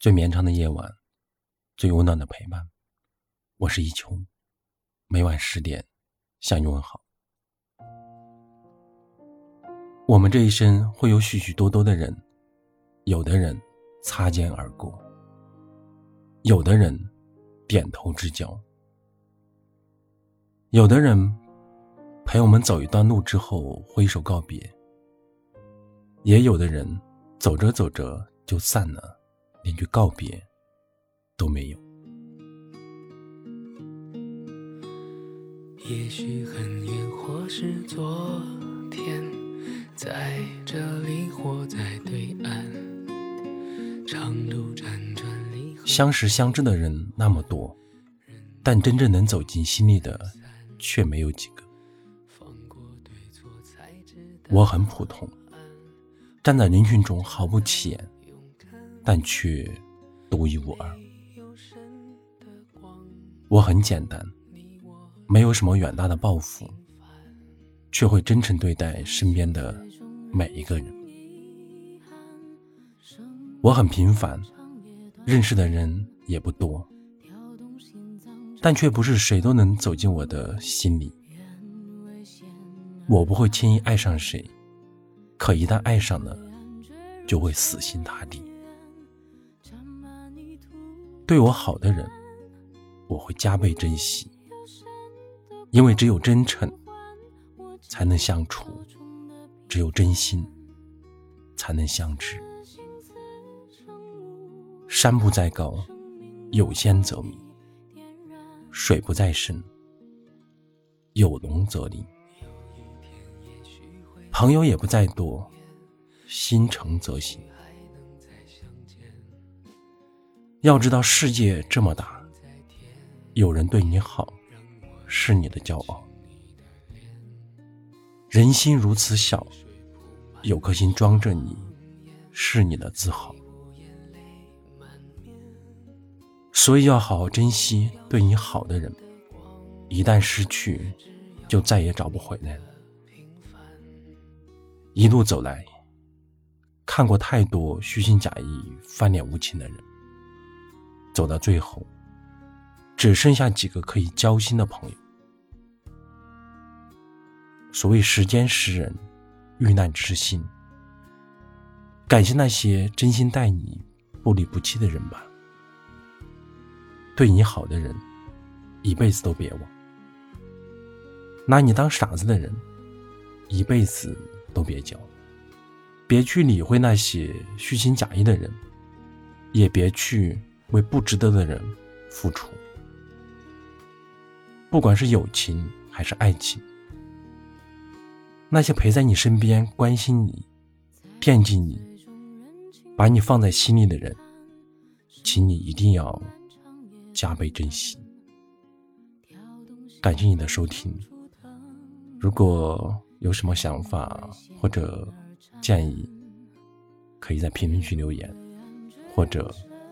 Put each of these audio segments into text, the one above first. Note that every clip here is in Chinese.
最绵长的夜晚，最温暖的陪伴。我是一秋，每晚十点向你问好。我们这一生会有许许多多的人，有的人擦肩而过，有的人点头之交，有的人陪我们走一段路之后挥手告别，也有的人走着走着就散了。连句告别都没有。也许很远，或是昨天，在这里或在对岸，长路辗转离合。相识相知的人那么多，但真正能走进心里的却没有几个。我很普通，站在人群中毫不起眼。但却独一无二。我很简单，没有什么远大的抱负，却会真诚对待身边的每一个人。我很平凡，认识的人也不多，但却不是谁都能走进我的心里。我不会轻易爱上谁，可一旦爱上了，就会死心塌地。对我好的人，我会加倍珍惜，因为只有真诚才能相处，只有真心才能相知。山不在高，有仙则名；水不在深，有龙则灵。朋友也不在多，心诚则行。要知道世界这么大，有人对你好，是你的骄傲；人心如此小，有颗心装着你，是你的自豪。所以要好好珍惜对你好的人，一旦失去，就再也找不回来了。一路走来，看过太多虚情假意、翻脸无情的人。走到最后，只剩下几个可以交心的朋友。所谓时间识人，遇难知心。感谢那些真心待你、不离不弃的人吧。对你好的人，一辈子都别忘；拿你当傻子的人，一辈子都别交。别去理会那些虚情假意的人，也别去。为不值得的人付出，不管是友情还是爱情，那些陪在你身边、关心你、惦记你、把你放在心里的人，请你一定要加倍珍惜。感谢你的收听，如果有什么想法或者建议，可以在评论区留言，或者。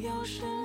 虽无言泪满面，不要深。